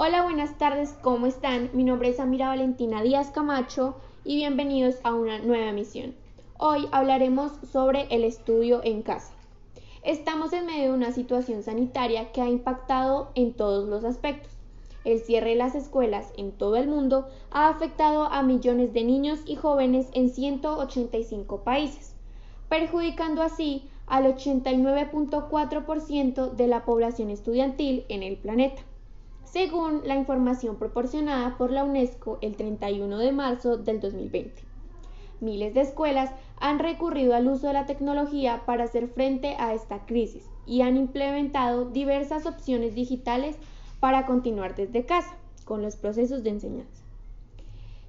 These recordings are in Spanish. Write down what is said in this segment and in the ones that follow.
Hola, buenas tardes, ¿cómo están? Mi nombre es Amira Valentina Díaz Camacho y bienvenidos a una nueva emisión. Hoy hablaremos sobre el estudio en casa. Estamos en medio de una situación sanitaria que ha impactado en todos los aspectos. El cierre de las escuelas en todo el mundo ha afectado a millones de niños y jóvenes en 185 países, perjudicando así al 89.4% de la población estudiantil en el planeta según la información proporcionada por la UNESCO el 31 de marzo del 2020. Miles de escuelas han recurrido al uso de la tecnología para hacer frente a esta crisis y han implementado diversas opciones digitales para continuar desde casa con los procesos de enseñanza,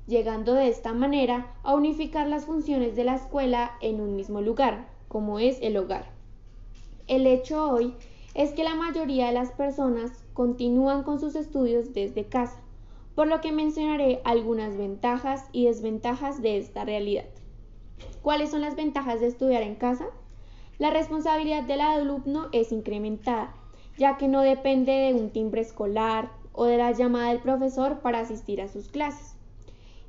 llegando de esta manera a unificar las funciones de la escuela en un mismo lugar, como es el hogar. El hecho hoy es que la mayoría de las personas continúan con sus estudios desde casa, por lo que mencionaré algunas ventajas y desventajas de esta realidad. ¿Cuáles son las ventajas de estudiar en casa? La responsabilidad del alumno es incrementada, ya que no depende de un timbre escolar o de la llamada del profesor para asistir a sus clases.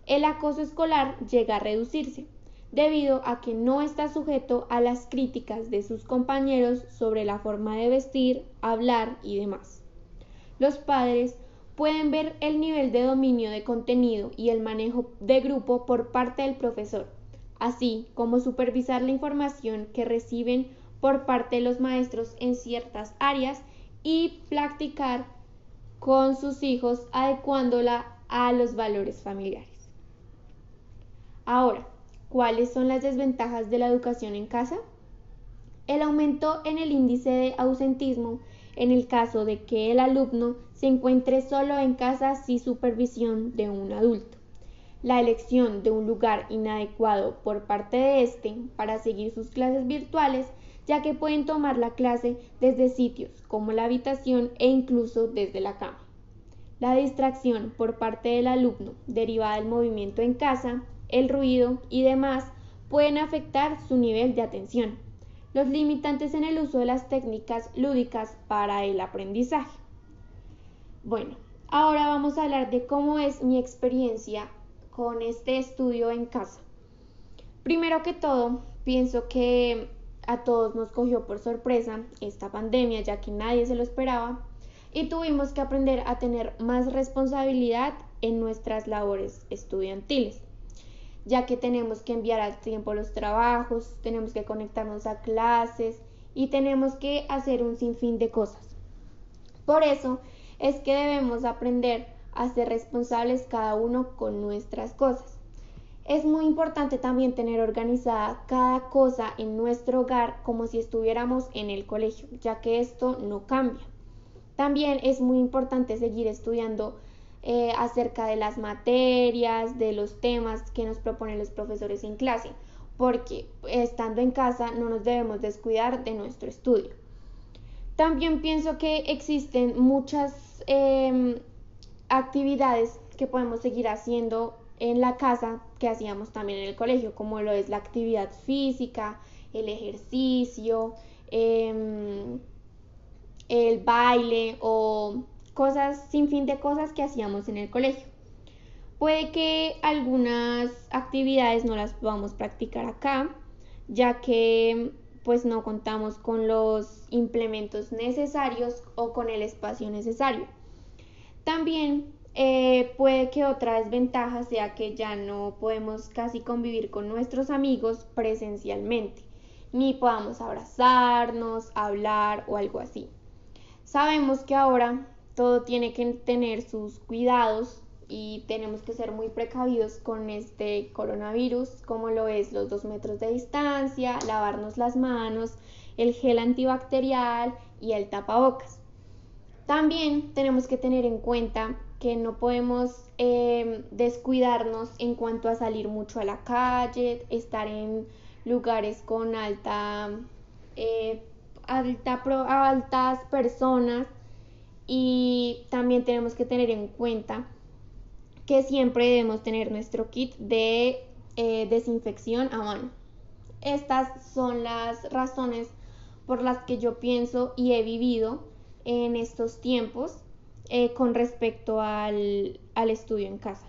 El acoso escolar llega a reducirse, debido a que no está sujeto a las críticas de sus compañeros sobre la forma de vestir, hablar y demás. Los padres pueden ver el nivel de dominio de contenido y el manejo de grupo por parte del profesor, así como supervisar la información que reciben por parte de los maestros en ciertas áreas y practicar con sus hijos adecuándola a los valores familiares. Ahora, ¿Cuáles son las desventajas de la educación en casa? El aumento en el índice de ausentismo en el caso de que el alumno se encuentre solo en casa sin supervisión de un adulto. La elección de un lugar inadecuado por parte de éste para seguir sus clases virtuales, ya que pueden tomar la clase desde sitios como la habitación e incluso desde la cama. La distracción por parte del alumno derivada del movimiento en casa, el ruido y demás pueden afectar su nivel de atención. Los limitantes en el uso de las técnicas lúdicas para el aprendizaje. Bueno, ahora vamos a hablar de cómo es mi experiencia con este estudio en casa. Primero que todo, pienso que a todos nos cogió por sorpresa esta pandemia, ya que nadie se lo esperaba, y tuvimos que aprender a tener más responsabilidad en nuestras labores estudiantiles ya que tenemos que enviar al tiempo los trabajos, tenemos que conectarnos a clases y tenemos que hacer un sinfín de cosas. Por eso es que debemos aprender a ser responsables cada uno con nuestras cosas. Es muy importante también tener organizada cada cosa en nuestro hogar como si estuviéramos en el colegio, ya que esto no cambia. También es muy importante seguir estudiando eh, acerca de las materias, de los temas que nos proponen los profesores en clase, porque estando en casa no nos debemos descuidar de nuestro estudio. También pienso que existen muchas em, actividades que podemos seguir haciendo en la casa que hacíamos también en el colegio, como lo es la actividad física, el ejercicio, em, el baile o cosas, sin fin de cosas que hacíamos en el colegio. Puede que algunas actividades no las podamos practicar acá, ya que pues no contamos con los implementos necesarios o con el espacio necesario. También eh, puede que otra desventaja sea que ya no podemos casi convivir con nuestros amigos presencialmente, ni podamos abrazarnos, hablar o algo así. Sabemos que ahora todo tiene que tener sus cuidados y tenemos que ser muy precavidos con este coronavirus, como lo es los dos metros de distancia, lavarnos las manos, el gel antibacterial y el tapabocas. También tenemos que tener en cuenta que no podemos em, descuidarnos en cuanto a salir mucho a la calle, estar en lugares con alta, eh, alta altas personas y también tenemos que tener en cuenta que siempre debemos tener nuestro kit de eh, desinfección a mano. Estas son las razones por las que yo pienso y he vivido en estos tiempos eh, con respecto al, al estudio en casa.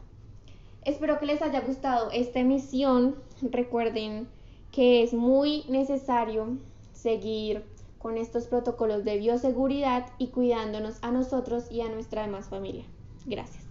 Espero que les haya gustado esta emisión. Recuerden que es muy necesario seguir con estos protocolos de bioseguridad y cuidándonos a nosotros y a nuestra demás familia. Gracias.